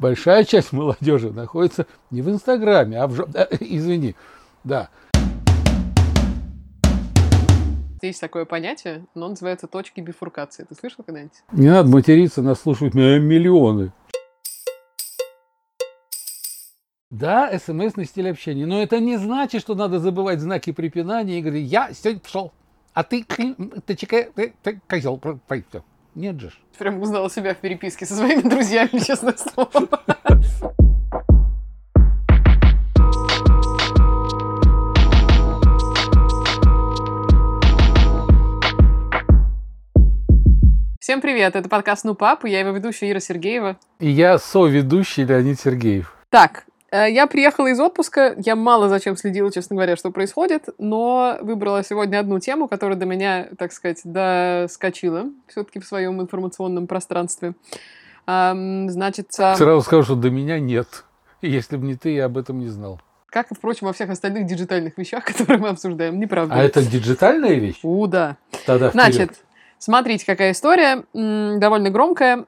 большая часть молодежи находится не в Инстаграме, а в... жо- э, Извини, да. Есть такое понятие, но называется точки бифуркации. Ты слышал когда-нибудь? Не надо материться, нас слушают миллионы. Да, смс стиль общения, но это не значит, что надо забывать знаки препинания и говорить, я сегодня пошел, а ты, ты, ты, ты козел, про- про- всё». Нет же. Прям узнала себя в переписке со своими друзьями, честное слово. Всем привет, это подкаст «Ну, пап», я его ведущая Ира Сергеева. И я соведущий Леонид Сергеев. Так, я приехала из отпуска, я мало зачем следила, честно говоря, что происходит, но выбрала сегодня одну тему, которая до меня, так сказать, доскочила все-таки в своем информационном пространстве. Значит, Сразу скажу, что до меня нет. Если бы не ты, я об этом не знал. как впрочем, во всех остальных диджитальных вещах, которые мы обсуждаем, не правда? А это диджитальная вещь? У, да. Тогда вперед. Значит, смотрите, какая история, довольно громкая.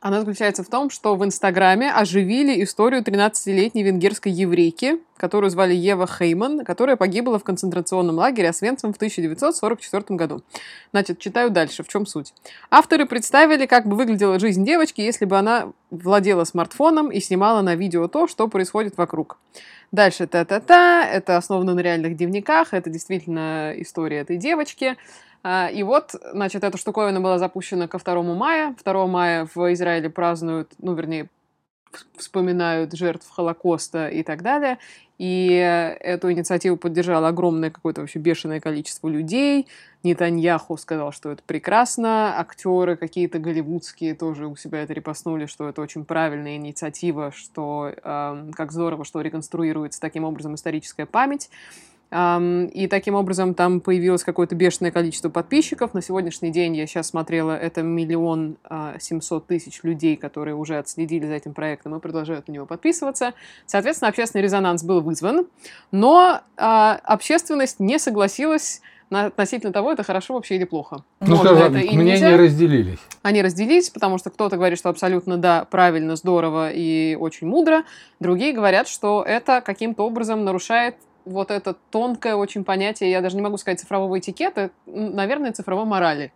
Она заключается в том, что в Инстаграме оживили историю 13-летней венгерской еврейки, которую звали Ева Хейман, которая погибла в концентрационном лагере Освенцим в 1944 году. Значит, читаю дальше, в чем суть. Авторы представили, как бы выглядела жизнь девочки, если бы она владела смартфоном и снимала на видео то, что происходит вокруг. Дальше та-та-та, это основано на реальных дневниках, это действительно история этой девочки. А, И вот, значит, эта штуковина была запущена ко 2 мая. 2 мая в Израиле празднуют, ну, вернее, вспоминают жертв Холокоста и так далее. И э, эту инициативу поддержало огромное какое-то вообще бешеное количество людей. Нетаньяху сказал, что это прекрасно. Актеры какие-то голливудские тоже у себя это репостнули, что это очень правильная инициатива, что эм, как здорово, что реконструируется таким образом историческая память. И таким образом там появилось какое-то бешеное количество подписчиков. На сегодняшний день я сейчас смотрела, это миллион а, семьсот тысяч людей, которые уже отследили за этим проектом и продолжают на него подписываться. Соответственно, общественный резонанс был вызван, но а, общественность не согласилась на- относительно того, это хорошо вообще или плохо. Ну, скажем, мнения нельзя. разделились. Они разделились, потому что кто-то говорит, что абсолютно да, правильно, здорово и очень мудро. Другие говорят, что это каким-то образом нарушает вот это тонкое очень понятие, я даже не могу сказать цифрового этикета, наверное, цифровой морали.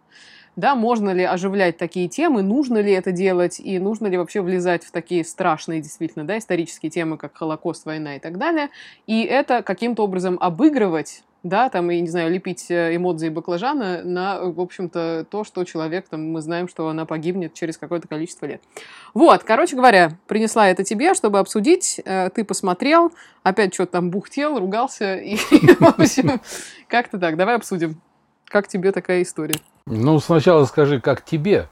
Да, можно ли оживлять такие темы, нужно ли это делать, и нужно ли вообще влезать в такие страшные, действительно, да, исторические темы, как Холокост, война и так далее, и это каким-то образом обыгрывать, да, там, и, не знаю, лепить э, эмодзи и баклажана на, в общем-то, то, что человек, там, мы знаем, что она погибнет через какое-то количество лет. Вот, короче говоря, принесла это тебе, чтобы обсудить, э, ты посмотрел, опять что-то там бухтел, ругался, и, в общем, как-то так, давай обсудим. Как тебе такая история? Ну, сначала скажи, как тебе?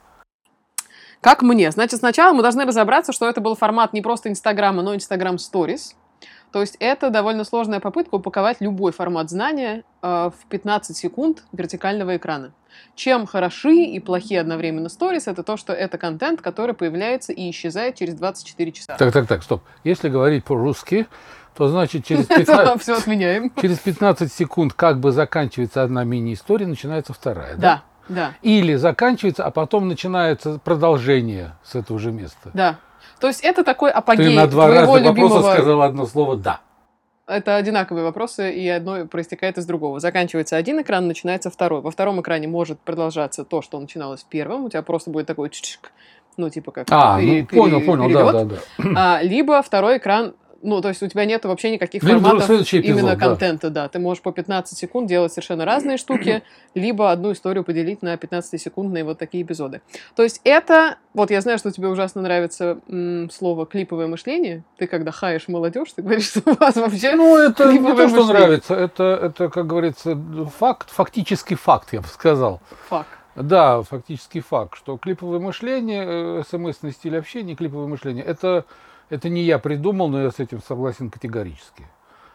Как мне? Значит, сначала мы должны разобраться, что это был формат не просто Инстаграма, но Инстаграм Stories. То есть это довольно сложная попытка упаковать любой формат знания э, в 15 секунд вертикального экрана. Чем хороши и плохи одновременно сторис, это то, что это контент, который появляется и исчезает через 24 часа. Так, так, так, стоп. Если говорить по-русски, то значит через 15, все отменяем. через 15 секунд как бы заканчивается одна мини-история, начинается вторая, да? Да, да, Или заканчивается, а потом начинается продолжение с этого же места. да. То есть это такой апогей Ты на два твоего вопроса любимого... сказал одно слово «да». Это одинаковые вопросы, и одно проистекает из другого. Заканчивается один экран, начинается второй. Во втором экране может продолжаться то, что начиналось в первом. У тебя просто будет такой чик ну, типа как А, пере- ну понял, пере- понял, перелет. да, да, да. А, либо второй экран, ну, то есть у тебя нет вообще никаких Либо форматов эпизод, именно да. контента, да. Ты можешь по 15 секунд делать совершенно разные штуки, либо одну историю поделить на 15-секундные вот такие эпизоды. То есть это, вот я знаю, что тебе ужасно нравится м, слово клиповое мышление. Ты когда хаешь молодежь, ты говоришь, что у вас вообще Ну, это не то, что мышление. нравится, это, это, как говорится, факт, фактический факт, я бы сказал. факт. Да, фактически факт, что клиповое мышление, э, смс-ный стиль общения, клиповое мышление, это, это не я придумал, но я с этим согласен категорически.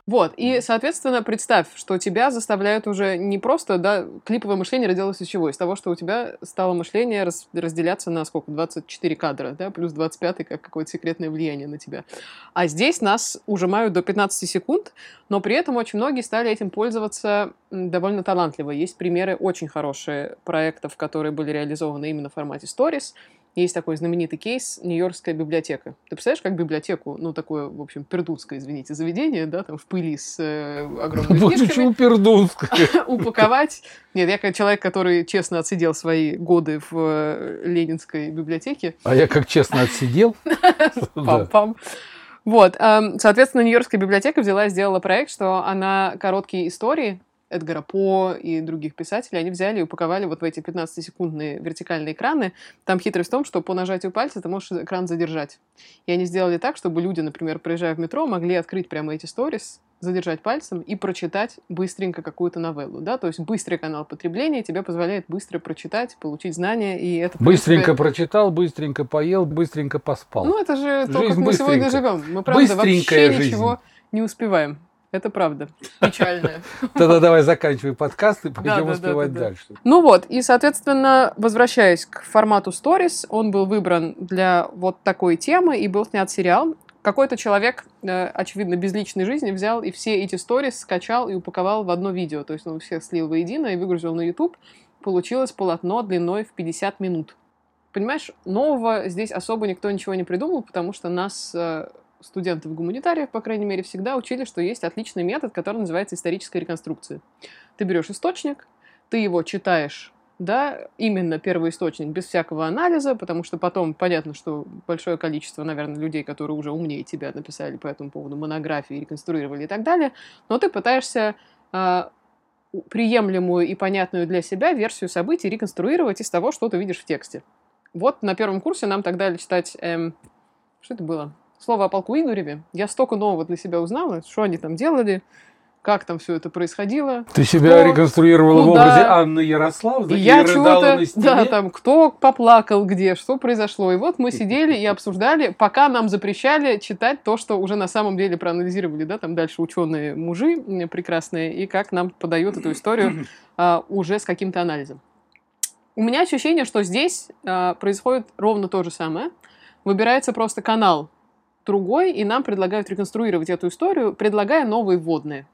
Вот, и, соответственно, представь, что тебя заставляют уже не просто, да, клиповое мышление родилось из чего? Из того, что у тебя стало мышление раз- разделяться на сколько? 24 кадра, да, плюс 25 как какое-то секретное влияние на тебя. А здесь нас ужимают до 15 секунд, но при этом очень многие стали этим пользоваться довольно талантливо. Есть примеры очень хорошие проектов, которые были реализованы именно в формате Stories. Есть такой знаменитый кейс Нью-Йоркская библиотека. Ты представляешь, как библиотеку, ну, такое, в общем, пердутское, извините, заведение, да, там в пыли с э, огромными Почему книжками, пердунская? упаковать. Нет, я как человек, который честно отсидел свои годы в э, Ленинской библиотеке, А я как честно отсидел. Пам-пам. Вот, соответственно, Нью-Йоркская библиотека взяла и сделала проект, что она короткие истории Эдгара По и других писателей, они взяли и упаковали вот в эти 15-секундные вертикальные экраны. Там хитрость в том, что по нажатию пальца ты можешь экран задержать. И они сделали так, чтобы люди, например, проезжая в метро, могли открыть прямо эти сторис, задержать пальцем и прочитать быстренько какую-то новеллу, да, то есть быстрый канал потребления тебе позволяет быстро прочитать, получить знания, и это... Быстренько принципе, прочитал, быстренько поел, быстренько поспал. Ну, это же то, Жизнь как мы сегодня быстренько. живем. Мы, правда, Быстренькая вообще жизнь. ничего не успеваем. Это правда. Печальная. Тогда давай заканчивай подкаст и пойдем успевать да, да. дальше. Ну вот, и, соответственно, возвращаясь к формату Stories, он был выбран для вот такой темы и был снят сериал. Какой-то человек, э, очевидно, без личной жизни взял и все эти сторис скачал и упаковал в одно видео. То есть он всех слил воедино и выгрузил на YouTube. Получилось полотно длиной в 50 минут. Понимаешь, нового здесь особо никто ничего не придумал, потому что нас, э, студентов гуманитариев, по крайней мере, всегда учили, что есть отличный метод, который называется историческая реконструкция. Ты берешь источник, ты его читаешь, да, именно первый источник, без всякого анализа, потому что потом понятно, что большое количество, наверное, людей, которые уже умнее тебя написали по этому поводу монографии, реконструировали и так далее, но ты пытаешься у- приемлемую и понятную для себя версию событий реконструировать из того, что ты видишь в тексте. Вот на первом курсе нам тогда читать... эм, что это было? Слово о полку Игореве. Я столько нового для себя узнала, что они там делали, как там все это происходило. Ты себя Кто реконструировала в куда? образе Анны Ярославны И и я чего-то, да, там, кто поплакал где, что произошло. И вот мы сидели и обсуждали, пока нам запрещали читать то, что уже на самом деле проанализировали, да, там дальше ученые мужи прекрасные, и как нам подают эту историю а, уже с каким-то анализом. У меня ощущение, что здесь а, происходит ровно то же самое. Выбирается просто канал другой, и нам предлагают реконструировать эту историю, предлагая новые вводные.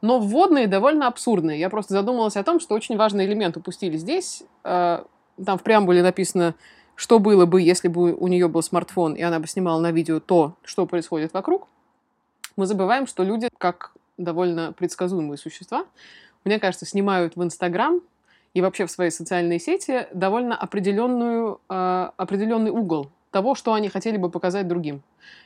Но вводные довольно абсурдные. Я просто задумалась о том, что очень важный элемент упустили здесь. Э, Там в преамбуле написано, что было бы, если бы у нее был смартфон, и она бы снимала на видео то, что происходит вокруг. Мы забываем, что люди, как довольно предсказуемые существа, мне кажется, снимают в Инстаграм и вообще в свои социальные сети довольно определенную, э, определенный угол того, что они хотели бы показать другим.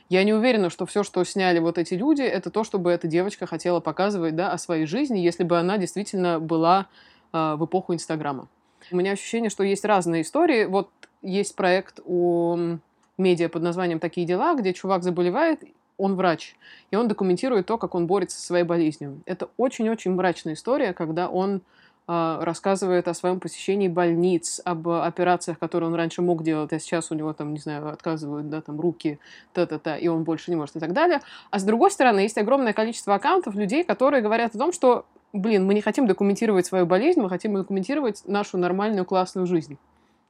Я не уверена, что все, что сняли вот эти люди, это то, чтобы эта девочка хотела показывать да, о своей жизни, если бы она действительно была э, в эпоху Инстаграма. У меня ощущение, что есть разные истории. Вот есть проект у медиа под названием «Такие дела», где чувак заболевает, он врач, и он документирует то, как он борется со своей болезнью. Это очень-очень мрачная история, когда он рассказывает о своем посещении больниц, об операциях, которые он раньше мог делать, а сейчас у него там, не знаю, отказывают, да, там руки, та-та-та, и он больше не может и так далее. А с другой стороны, есть огромное количество аккаунтов людей, которые говорят о том, что, блин, мы не хотим документировать свою болезнь, мы хотим документировать нашу нормальную классную жизнь.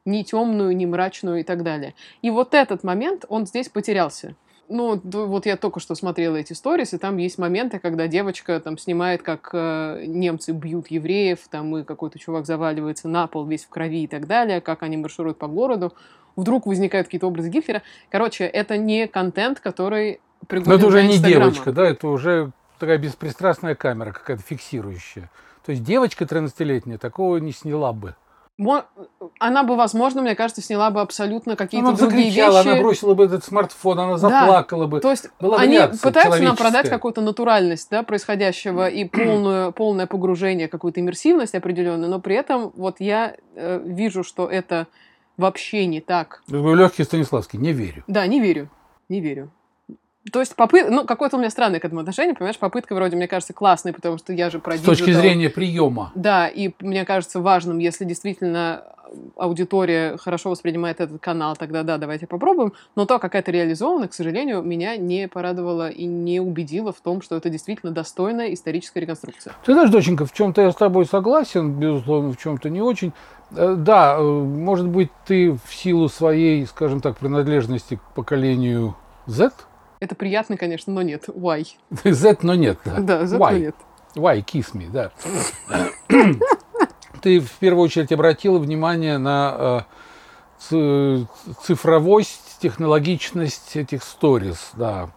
Не темную, не мрачную и так далее. И вот этот момент, он здесь потерялся. Ну, вот я только что смотрела эти сторис, и там есть моменты, когда девочка там снимает, как э, немцы бьют евреев, там и какой-то чувак заваливается на пол весь в крови и так далее, как они маршируют по городу. Вдруг возникают какие-то образы Гитлера. Короче, это не контент, который Но пригоден это уже не девочка, да, это уже такая беспристрастная камера, какая-то фиксирующая. То есть девочка 13-летняя такого не сняла бы. Она бы, возможно, мне кажется, сняла бы абсолютно какие-то Она другие закричала, вещи. она бросила бы этот смартфон, она заплакала бы. То есть Была они пытаются нам продать какую-то натуральность да, происходящего и полную, полное погружение, какую-то иммерсивность определенную, но при этом вот я э, вижу, что это вообще не так. Легкий Станиславский, не верю. Да, не верю. Не верю. То есть попытка, ну, какое-то у меня странное к этому отношение, понимаешь, попытка вроде, мне кажется, классной, потому что я же про С точки зрения приема. Да, и мне кажется важным, если действительно аудитория хорошо воспринимает этот канал, тогда да, давайте попробуем. Но то, как это реализовано, к сожалению, меня не порадовало и не убедило в том, что это действительно достойная историческая реконструкция. Ты знаешь, доченька, в чем-то я с тобой согласен, безусловно, в чем-то не очень. Э, Да, э, может быть, ты в силу своей, скажем так, принадлежности к поколению Z, Это приятно, конечно, но нет. Why? Z, но нет, да. Да, зато Why? нет. Why, kiss me, да. Ты в первую очередь обратила внимание на цифровость, технологичность этих сторис, да,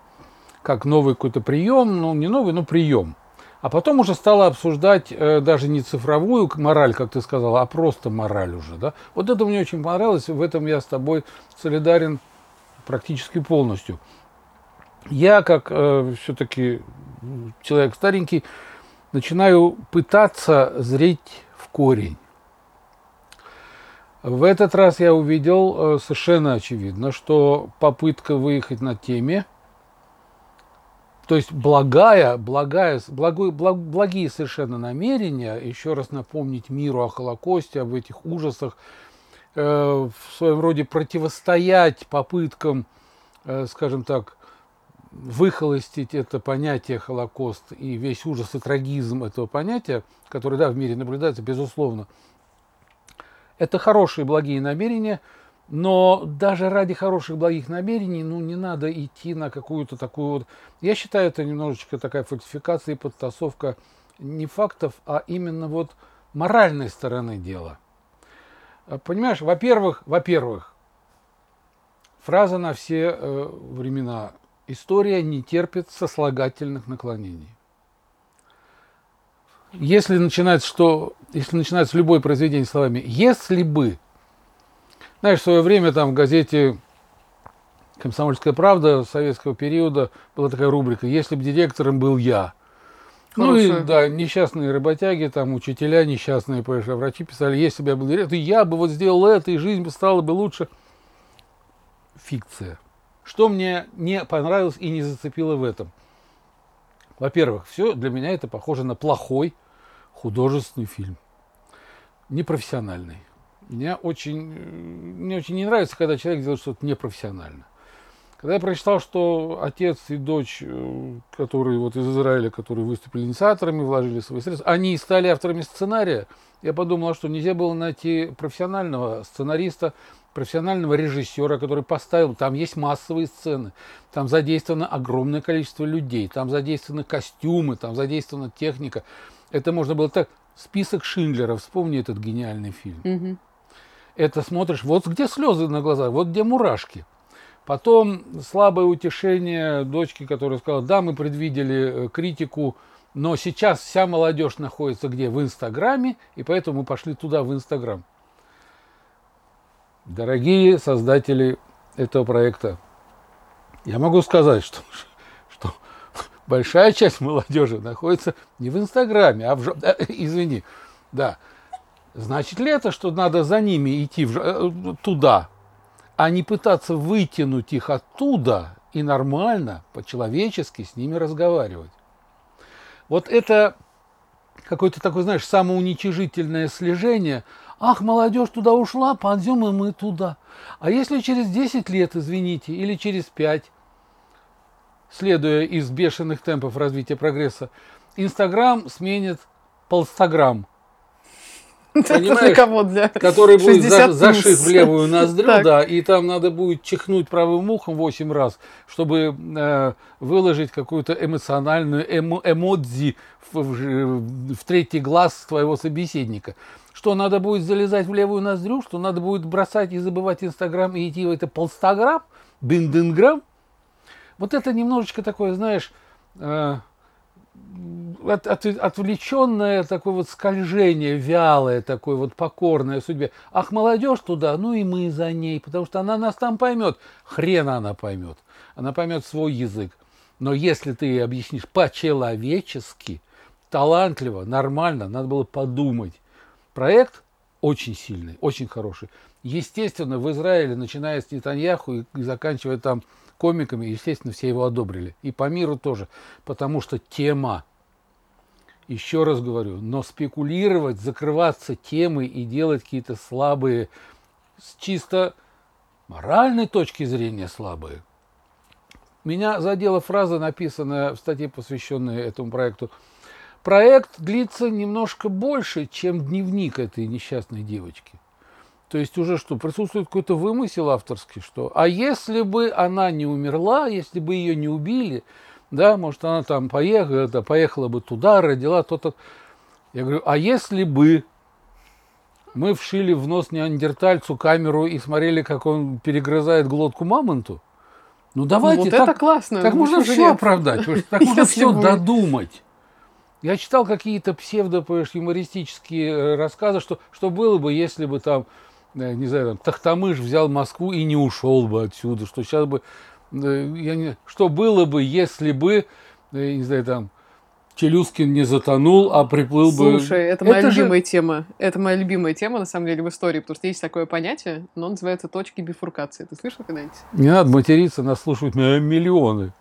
как новый какой-то прием, ну не новый, но прием. А потом уже стала обсуждать э, даже не цифровую мораль, как ты сказала, а просто мораль уже. Да? Вот это мне очень понравилось, в этом я с тобой солидарен практически полностью. Я, как э, все-таки человек старенький, начинаю пытаться зреть в корень. В этот раз я увидел э, совершенно очевидно, что попытка выехать на теме – то есть благая, благая, благой, благ, благие совершенно намерения, еще раз напомнить миру о Холокосте, об этих ужасах, э, в своем роде противостоять попыткам, э, скажем так, выхолостить это понятие Холокост и весь ужас и трагизм этого понятия, который, да, в мире наблюдается, безусловно, это хорошие благие намерения – но даже ради хороших благих намерений, ну, не надо идти на какую-то такую вот... Я считаю, это немножечко такая фальсификация и подтасовка не фактов, а именно вот моральной стороны дела. А, понимаешь, во-первых, во-первых, фраза на все э, времена. История не терпит сослагательных наклонений. Если начинается, что, если начинается любое произведение словами «если бы», знаешь, в свое время там в газете «Комсомольская правда» советского периода была такая рубрика «Если бы директором был я». Хорошая. Ну и да, несчастные работяги, там учителя несчастные, понимаешь, а врачи писали, если бы я был директором, я бы вот сделал это, и жизнь бы стала бы лучше. Фикция. Что мне не понравилось и не зацепило в этом? Во-первых, все для меня это похоже на плохой художественный фильм. Непрофессиональный. Мне очень, мне очень не нравится, когда человек делает что-то непрофессионально. Когда я прочитал, что отец и дочь, э, которые вот из Израиля, которые выступили инициаторами, вложили свои средства, они стали авторами сценария, я подумал, что нельзя было найти профессионального сценариста, профессионального режиссера, который поставил, там есть массовые сцены, там задействовано огромное количество людей, там задействованы костюмы, там задействована техника. Это можно было так, список Шиндлера, вспомни этот гениальный фильм. Mm-hmm это смотришь, вот где слезы на глазах, вот где мурашки. Потом слабое утешение дочки, которая сказала, да, мы предвидели э, критику, но сейчас вся молодежь находится где? В Инстаграме, и поэтому мы пошли туда, в Инстаграм. Дорогие создатели этого проекта, я могу сказать, что, что большая часть молодежи находится не в Инстаграме, а в... Э, извини, да, Значит ли это, что надо за ними идти в, э, туда, а не пытаться вытянуть их оттуда и нормально, по-человечески с ними разговаривать? Вот это какое-то такое, знаешь, самоуничижительное слежение. Ах, молодежь туда ушла, пойдем и мы туда. А если через 10 лет, извините, или через 5, следуя из бешеных темпов развития прогресса, Инстаграм сменит полстаграмм, Понимаешь, для кого? Для который будет за, зашит в левую ноздрю, да, и там надо будет чихнуть правым ухом 8 раз, чтобы э, выложить какую-то эмоциональную эмо, эмодзи в, в, в третий глаз твоего собеседника. Что надо будет залезать в левую ноздрю, что надо будет бросать и забывать Инстаграм и идти в это полстаграм, биндинграм. Вот это немножечко такое, знаешь, э, от, от, отвлеченное такое вот скольжение, вялое такое вот покорное судьбе. Ах, молодежь туда, ну и мы за ней, потому что она нас там поймет. Хрен она поймет. Она поймет свой язык. Но если ты объяснишь по-человечески, талантливо, нормально, надо было подумать. Проект очень сильный, очень хороший. Естественно, в Израиле, начиная с Нетаньяху и заканчивая там комиками, естественно, все его одобрили. И по миру тоже, потому что тема, еще раз говорю, но спекулировать, закрываться темой и делать какие-то слабые, с чисто моральной точки зрения слабые. Меня задела фраза, написанная в статье, посвященной этому проекту. Проект длится немножко больше, чем дневник этой несчастной девочки. То есть уже что, присутствует какой-то вымысел авторский, что, а если бы она не умерла, если бы ее не убили, да, может, она там поехала, да, поехала бы туда, родила то-то. Я говорю, а если бы мы вшили в нос неандертальцу камеру и смотрели, как он перегрызает глотку мамонту. Ну давайте, вот так, это классно. так можно Почему же все оправдать, так можно все додумать. Я читал какие-то псевдо понимаешь, юмористические э, рассказы, что, что было бы, если бы там, э, не знаю, там, Тахтамыш взял Москву и не ушел бы отсюда, что сейчас бы, э, я не, что было бы, если бы, не знаю, там, Челюскин не затонул, а приплыл бы... Слушай, это моя же- любимая тема. Это моя любимая тема, на самом деле, в истории, потому что есть такое понятие, но называется точки бифуркации. Ты слышал когда-нибудь? Не надо материться, нас слушают э, миллионы.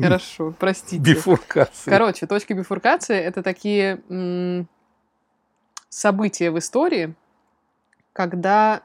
Хорошо, простите. Бифуркации. Короче, точки бифуркации это такие м, события в истории, когда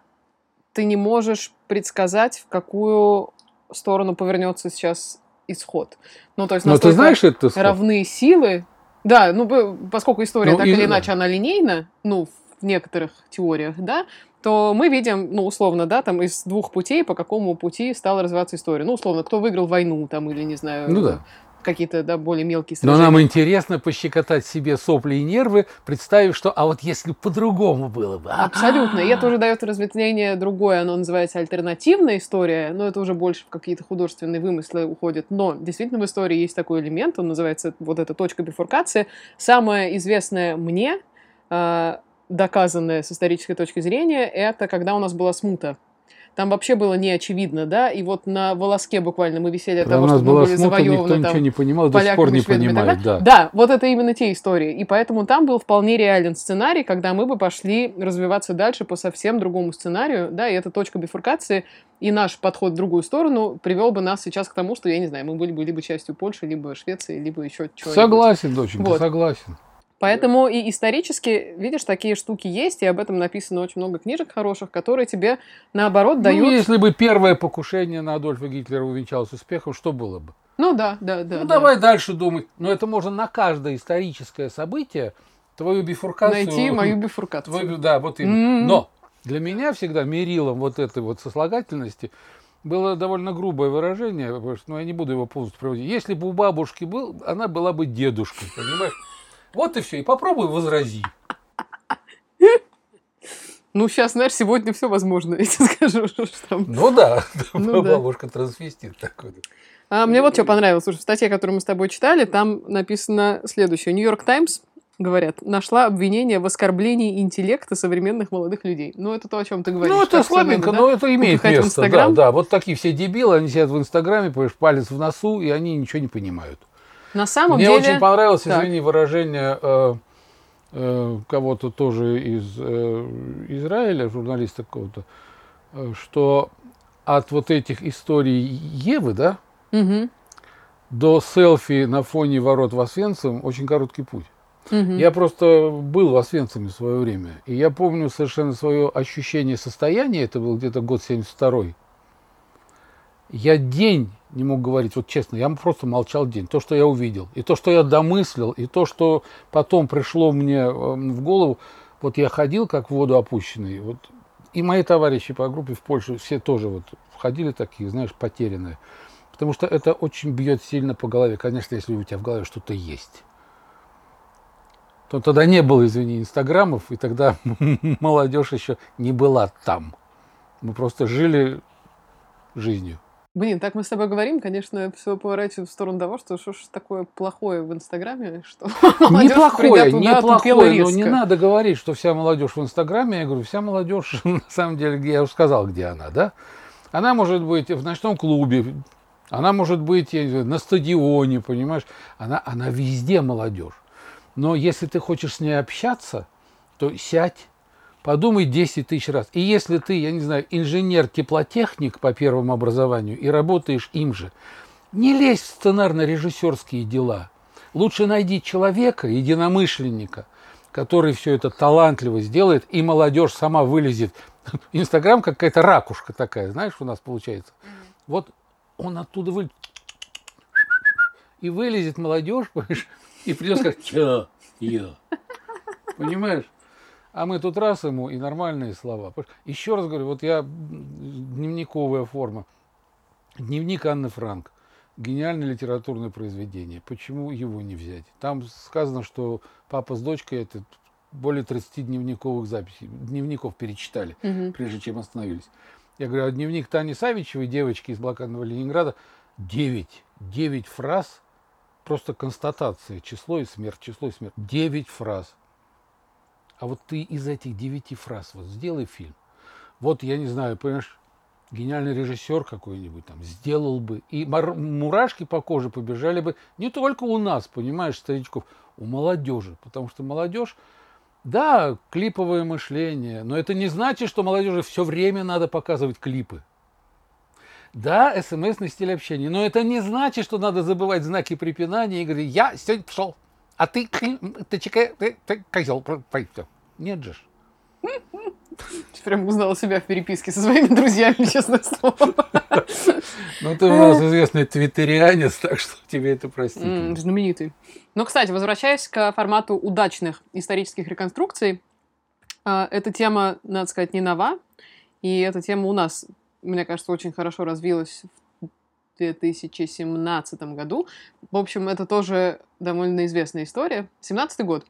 ты не можешь предсказать, в какую сторону повернется сейчас исход. Ну, то есть Но ты знаешь это? исход? равны силы. Да, ну, поскольку история Ну, так и- или иначе, она линейна, ну, в некоторых теориях, да, то мы видим, ну, условно, да, там из двух путей, по какому пути стала развиваться история. Ну, условно, кто выиграл войну, там, или, не знаю, Ну да. Какие-то, да, более мелкие Но сражения. нам интересно пощекотать себе сопли и нервы, представив, что а вот если по-другому было бы. а? Абсолютно. И это уже дает разветвление другое, оно называется альтернативная история, но это уже больше в какие-то художественные вымыслы уходит. Но действительно в истории есть такой элемент, он называется вот эта точка бифуркации. Самое известное мне, э, доказанное с исторической точки зрения, это когда у нас была смута. Там вообще было не очевидно, да, и вот на волоске буквально мы висели от Когда того, у нас что мы была были смута, никто завоеваны ничего там не понимал, до сих пор не понимает. Да. Да, вот это именно те истории. И поэтому там был вполне реален сценарий, когда мы бы пошли развиваться дальше по совсем другому сценарию, да, и эта точка бифуркации и наш подход в другую сторону привел бы нас сейчас к тому, что, я не знаю, мы были бы либо частью Польши, либо Швеции, либо еще чего-нибудь. Согласен, доченька, Вот. согласен. Поэтому и исторически, видишь, такие штуки есть, и об этом написано очень много книжек хороших, которые тебе, наоборот, дают... Ну, если бы первое покушение на Адольфа Гитлера увенчалось успехом, что было бы? Ну да, да, да. ну, да. давай дальше думать. Но это можно на каждое историческое событие твою бифуркацию... Найти мою бифуркацию. твою- да, вот именно. М. Но для меня всегда мерилом вот этой вот сослагательности было довольно грубое выражение, потому что, ну, я не буду его полностью проводить. Если бы у бабушки был, она была бы дедушкой, понимаешь? Вот и все. И попробуй возрази. Ну, сейчас, знаешь, сегодня все возможно, я тебе скажу, что там Ну да, Ну да. бабушка трансвестит такой. А, мне вот что понравилось. Слушай, в статье, которую мы с тобой читали, там написано следующее. Нью-Йорк Таймс, говорят, нашла обвинение в оскорблении интеллекта современных молодых людей. Ну, это то, о чем ты говоришь. Ну, это слабенько, да? но это имеет Упихать место. Да, да, вот такие все дебилы, они сидят в Инстаграме, палец в носу, и они ничего не понимают. На самом Мне деле... очень понравилось, Так. извини, выражение э, э, кого-то тоже из э, Израиля, журналиста какого-то, э, что от вот этих историй Евы, да, Мгм, до селфи на фоне ворот в Освенцим очень короткий путь. мгм. Я просто был в Освенциме в свое время, и я помню совершенно свое ощущение состояния, это был где-то год 72 Я день не мог говорить, вот честно, я просто молчал день. То, что я увидел, и то, что я домыслил, и то, что потом пришло мне э, в голову, вот я ходил как в воду опущенный, вот, и мои товарищи по группе в Польше все тоже вот входили такие, знаешь, потерянные. Потому что это очень бьет сильно по голове. Конечно, если у тебя в голове что-то есть то тогда не было, извини, инстаграмов, и тогда молодежь еще не была там. Мы просто жили жизнью. Блин, так мы с тобой говорим, конечно, все поворачивает в сторону того, что что ж такое плохое в Инстаграме, что Неплохое, тупела неплохое, но не надо говорить, что вся молодежь в Инстаграме. Я говорю, вся молодежь, на самом деле, я уже сказал, где она, да? Она может быть в ночном клубе, она может быть на стадионе, понимаешь? Она, она везде молодежь. Но если ты хочешь с ней общаться, то сядь, подумай 10 тысяч раз. И если ты, я не знаю, инженер-теплотехник по первому образованию и работаешь им же, не лезь в сценарно-режиссерские дела. Лучше найди человека, единомышленника, который все это талантливо сделает, и молодежь сама вылезет. Инстаграм как какая-то ракушка такая, знаешь, у нас получается. Вот он оттуда вылезет. И вылезет молодежь, понимаешь, и придет сказать, чё, я. Понимаешь? А мы тут раз ему и нормальные слова. Еще раз говорю, вот я дневниковая форма. Дневник Анны Франк. Гениальное литературное произведение. Почему его не взять? Там сказано, что папа с дочкой это более 30 дневниковых записей, дневников перечитали, Мгм. прежде чем остановились. Я говорю, а дневник Тани Савичевой, девочки из блокадного Ленинграда, 9, 9 фраз, просто констатация, число и смерть, число и смерть. 9 фраз. А вот ты из этих 9 фраз вот сделай фильм. Вот, я не знаю, понимаешь, гениальный режиссер какой-нибудь там сделал бы, и мурашки по коже побежали бы не только у нас, понимаешь, старичков, у молодежи. Потому что молодежь, да, клиповое мышление, но это не значит, что молодежи все время надо показывать клипы. Да, смс на стиль общения, но это не значит, что надо забывать знаки препинания и говорить, я сегодня пошел, а ты, ты, чекай, ты, ты козел. Нет же. Прям узнала себя в переписке со своими друзьями, честное слово. Ну, ты у нас известный твиттерианец, так что тебе это простить. М, Знаменитый. Ну, кстати, возвращаясь к формату удачных исторических реконструкций, а, эта тема, надо сказать, не нова, и эта тема у нас, мне кажется, очень хорошо развилась в 2017 году. В общем, это тоже довольно известная история. 17 год.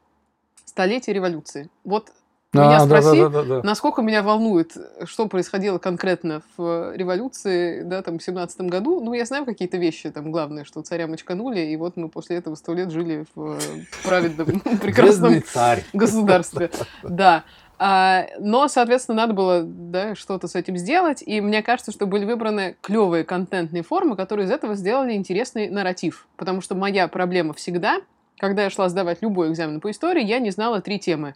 Столетие революции. Вот меня А, да, спроси, да, да, да, да. Насколько меня волнует, что происходило конкретно в революции, да, там, в семнадцатом году. Ну, я знаю какие-то вещи, там, главное, что царя мочканули, и вот мы после этого сто лет жили в э, праведном, прекрасном государстве. Да. А, но, соответственно, надо было да, что-то с этим сделать, и мне кажется, что были выбраны клевые контентные формы, которые из этого сделали интересный нарратив. Потому что моя проблема всегда, когда я шла сдавать любой экзамен по истории, я не знала три темы.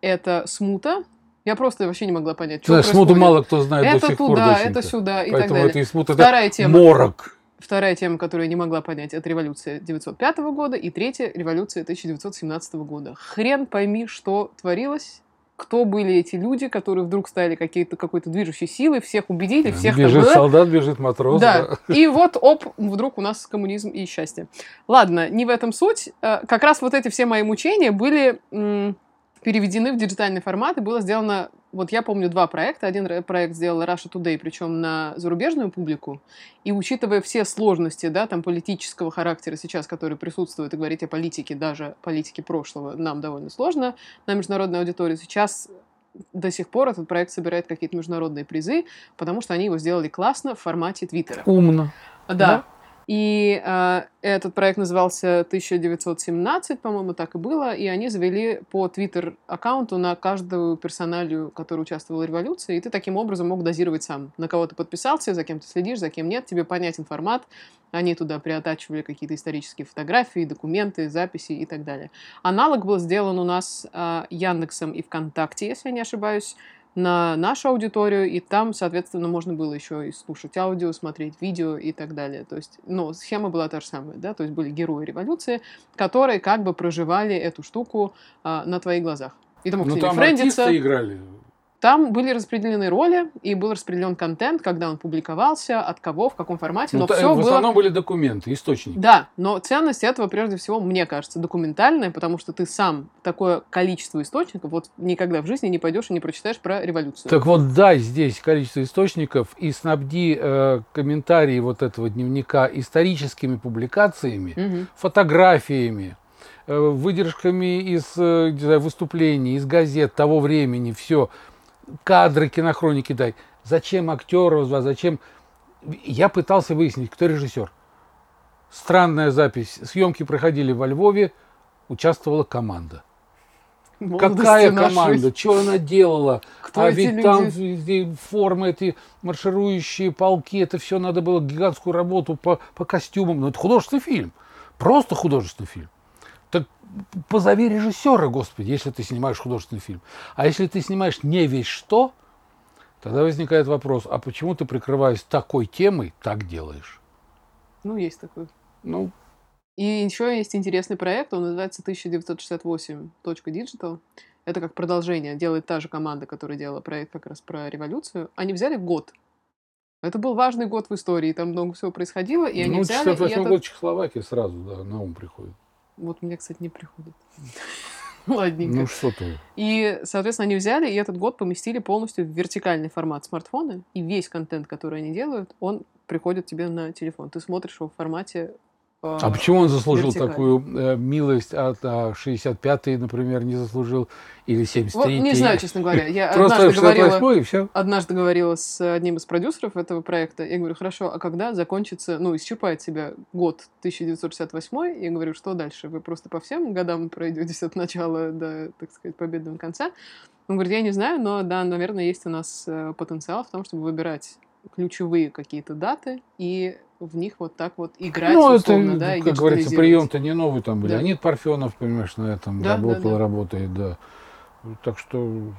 Это смута. Я просто вообще не могла понять, что Знаешь, смуту происходит. мало кто знает до Это сих пор. туда, доченька. это сюда и так Поэтому далее. это и смута, Вторая это тема. морок. Вторая тема, которую я не могла понять, это революция 905 года, и третья революция 1917 года. Хрен пойми, что творилось, кто были эти люди, которые вдруг стали какие-то, какой-то движущей силой, всех убедили, всех бежит там, солдат, бежит матрос. да. И вот, оп, вдруг у нас коммунизм и счастье. Ладно, не в этом суть. Э, Как раз вот эти все мои мучения были переведены в диджитальный формат, и было сделано, вот я помню два проекта. Один проект сделала Russia Today, причем на зарубежную публику. И учитывая все сложности, да, там, политического характера сейчас, которые присутствуют, и говорить о политике, даже политике прошлого, нам довольно сложно на международной аудитории. Сейчас до сих пор этот проект собирает какие-то международные призы, потому что они его сделали классно в формате Твиттера. Умно. Да. Да. И э, этот проект назывался 1917, по-моему, так и было. И они завели по твиттер-аккаунту на каждую персоналию, которая участвовала в революции. И ты таким образом мог дозировать сам, на кого ты подписался, за кем ты следишь, за кем нет. Тебе понятен формат. Они туда приотачивали какие-то исторические фотографии, документы, записи и так далее. Аналог был сделан у нас э, Яндексом и ВКонтакте, если я не ошибаюсь на нашу аудиторию, и там, соответственно, можно было еще и слушать аудио, смотреть видео и так далее. То есть, ну, схема была та же самая, да, то есть были герои революции, которые как бы проживали эту штуку а, на твоих глазах. И с Ну там френдиться. артисты играли. Там были распределены роли, и был распределен контент, когда он публиковался, от кого, в каком формате, но Ну, все в было... основном были документы, источники. Да, но ценность этого, прежде всего, мне кажется, документальная, потому что ты сам такое количество источников, вот никогда в жизни не пойдешь и не прочитаешь про революцию. Так вот, дай здесь количество источников и снабди э, комментарии вот этого дневника историческими публикациями, Мгм. фотографиями, э, выдержками из э, выступлений, из газет того времени, все, кадры кинохроники дай. Зачем актеров зачем... Я пытался выяснить, кто режиссер. Странная запись. Съемки проходили во Львове, участвовала команда. Молодости Какая нашей. команда? Что она делала? Кто а ведь люди? там эти формы, эти марширующие полки, это все надо было гигантскую работу по, по костюмам. Но это художественный фильм. Просто художественный фильм. Позови режиссера, господи, если ты снимаешь художественный фильм. А если ты снимаешь не весь что, тогда возникает вопрос, а почему ты, прикрываясь такой темой, так делаешь? Ну, есть такой. Ну, И еще есть интересный проект, он называется 1968.digital. Это как продолжение, делает та же команда, которая делала проект как раз про революцию. Они взяли год. Это был важный год в истории, там много всего происходило, и они ну взяли... и 68 этот- год Чехословакия сразу да, на ум приходит. Вот мне, кстати, не приходит. Ладненько. Ну что ты. И, соответственно, они взяли и этот год поместили полностью в вертикальный формат смартфона, и весь контент, который они делают, он приходит тебе на телефон. Ты смотришь его в формате А почему он заслужил вертикаль. такую э, милость, а, а 65-й, например, не заслужил? Или 73-й? Вот, не знаю, честно говоря. Я Просто однажды говорила, 68-й, и все. однажды говорила с одним из продюсеров этого проекта. Я говорю, хорошо, а когда закончится, ну, исчерпает себя год 1968? Я говорю, что дальше? Вы просто по всем годам пройдете от начала до, так сказать, победного конца? Он говорит, я не знаю, но да, наверное, есть у нас э, потенциал в том, чтобы выбирать ключевые какие-то даты и в них вот так вот играть, Ну, условно, это, да, как говорится, прием-то не новый там был. Да. Леонид Парфенов, понимаешь, на этом Да, да, работал, да. работает, да. Так что...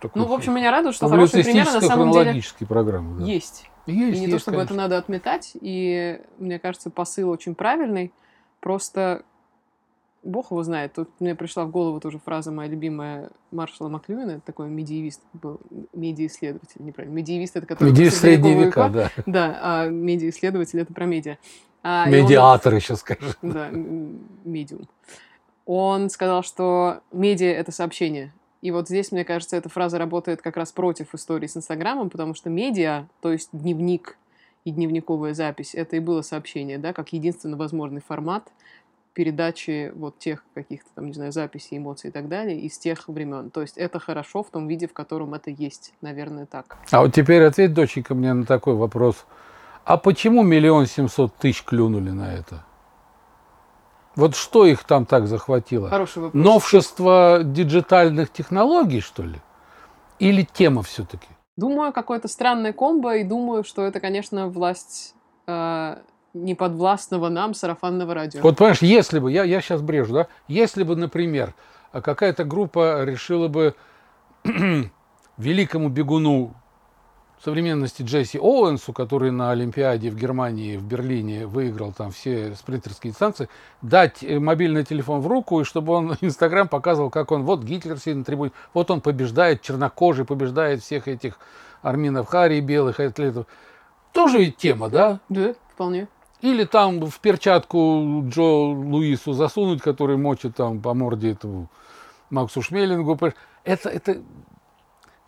такой Ну, в общем, меня радует, что хорошие примеры на самом деле хронологические программы, да. есть. Есть, И не то, есть, чтобы это конечно. надо отметать, и мне кажется, посыл очень правильный. Просто Бог его знает. Тут мне пришла в голову тоже фраза моя любимая Маршала Маклюина, это такой медиевист был, медиаисследователь, неправильно. Медиевист это который в средние века, да. Да, а медиаисследователь это про медиа. А, и он- Медиатор еще скажи. да, медиум. Он сказал, что медиа — это сообщение. И вот здесь, мне кажется, эта фраза работает как раз против истории с Инстаграмом, потому что медиа, то есть дневник и дневниковая запись, это и было сообщение, да, как единственно возможный формат передачи вот тех каких-то там, не знаю, записей, эмоций и так далее из тех времен. То есть это хорошо в том виде, в котором это есть. Наверное, так. А вот теперь ответь, доченька, мне на такой вопрос. А почему миллион семьсот тысяч клюнули на это? Вот что их там так захватило? Хороший вопрос. Новшество диджитальных технологий, что ли? Или тема все-таки? Думаю, какое-то странное комбо, и думаю, что это, конечно, власть э, неподвластного нам сарафанного радио. Вот понимаешь, если бы, я, я сейчас брежу, да, если бы, например, какая-то группа решила бы великому бегуну современности Джесси Оуэнсу, который на Олимпиаде в Германии, в Берлине выиграл там все спринтерские дистанции, дать э, мобильный телефон в руку, и чтобы он Инстаграм показывал, как он, вот Гитлер сидит на трибуне, вот он побеждает, чернокожий побеждает всех этих арминов Хари, белых атлетов. Тоже ведь тема, да? Да, вполне. Или там в перчатку Джо Луису засунуть, который мочит там по морде этому Максу Шмелингу. Это, это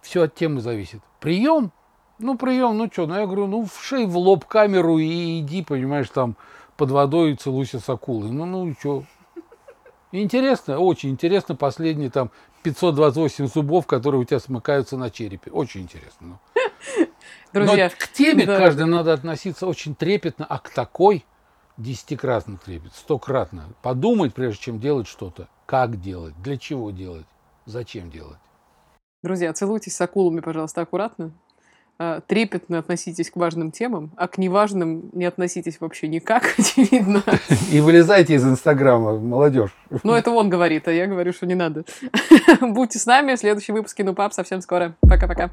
все от темы зависит. Прием, ну прием, ну что, ну я говорю, ну вшей в лоб камеру и иди, понимаешь, там под водой целуйся с акулой. Ну, ну что? Интересно, очень интересно последние там 528 зубов, которые у тебя смыкаются на черепе. Очень интересно. ну. Друзья, Но к теме да. каждый надо относиться очень трепетно, а к такой десятикратно трепет, стократно. Подумать, прежде чем делать что-то. Как делать, для чего делать, зачем делать. друзья, целуйтесь с акулами, пожалуйста, аккуратно. А, Трепетно относитесь к важным темам, а к неважным не относитесь вообще никак, очевидно. И вылезайте из Инстаграма, молодежь. Но это он говорит, а я говорю, что не надо. Будьте с нами. Следующий выпуск Кинопап совсем скоро. Пока-пока.